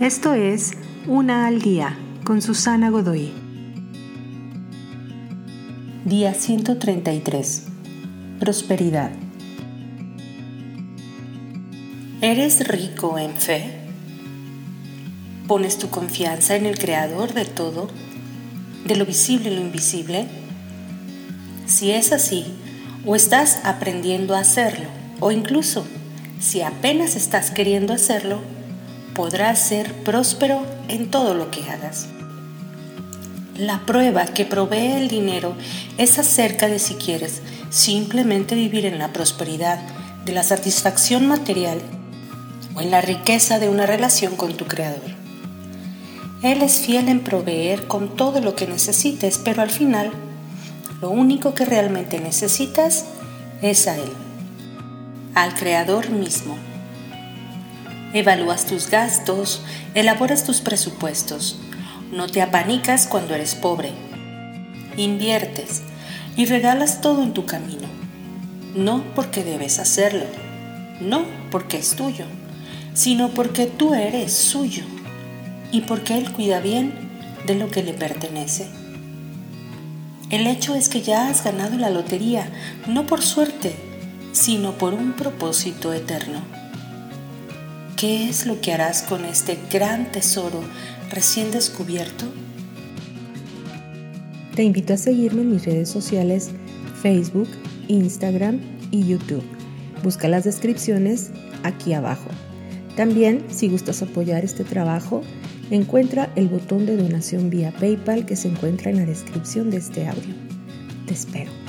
Esto es Una al Día con Susana Godoy. Día 133. Prosperidad. ¿Eres rico en fe? ¿Pones tu confianza en el Creador de todo, de lo visible y lo invisible? Si es así, o estás aprendiendo a hacerlo, o incluso si apenas estás queriendo hacerlo, podrás ser próspero en todo lo que hagas. La prueba que provee el dinero es acerca de si quieres simplemente vivir en la prosperidad de la satisfacción material o en la riqueza de una relación con tu Creador. Él es fiel en proveer con todo lo que necesites, pero al final lo único que realmente necesitas es a Él, al Creador mismo. Evalúas tus gastos, elaboras tus presupuestos, no te apanicas cuando eres pobre, inviertes y regalas todo en tu camino, no porque debes hacerlo, no porque es tuyo, sino porque tú eres suyo y porque Él cuida bien de lo que le pertenece. El hecho es que ya has ganado la lotería, no por suerte, sino por un propósito eterno. ¿Qué es lo que harás con este gran tesoro recién descubierto? Te invito a seguirme en mis redes sociales Facebook, Instagram y YouTube. Busca las descripciones aquí abajo. También, si gustas apoyar este trabajo, encuentra el botón de donación vía PayPal que se encuentra en la descripción de este audio. Te espero.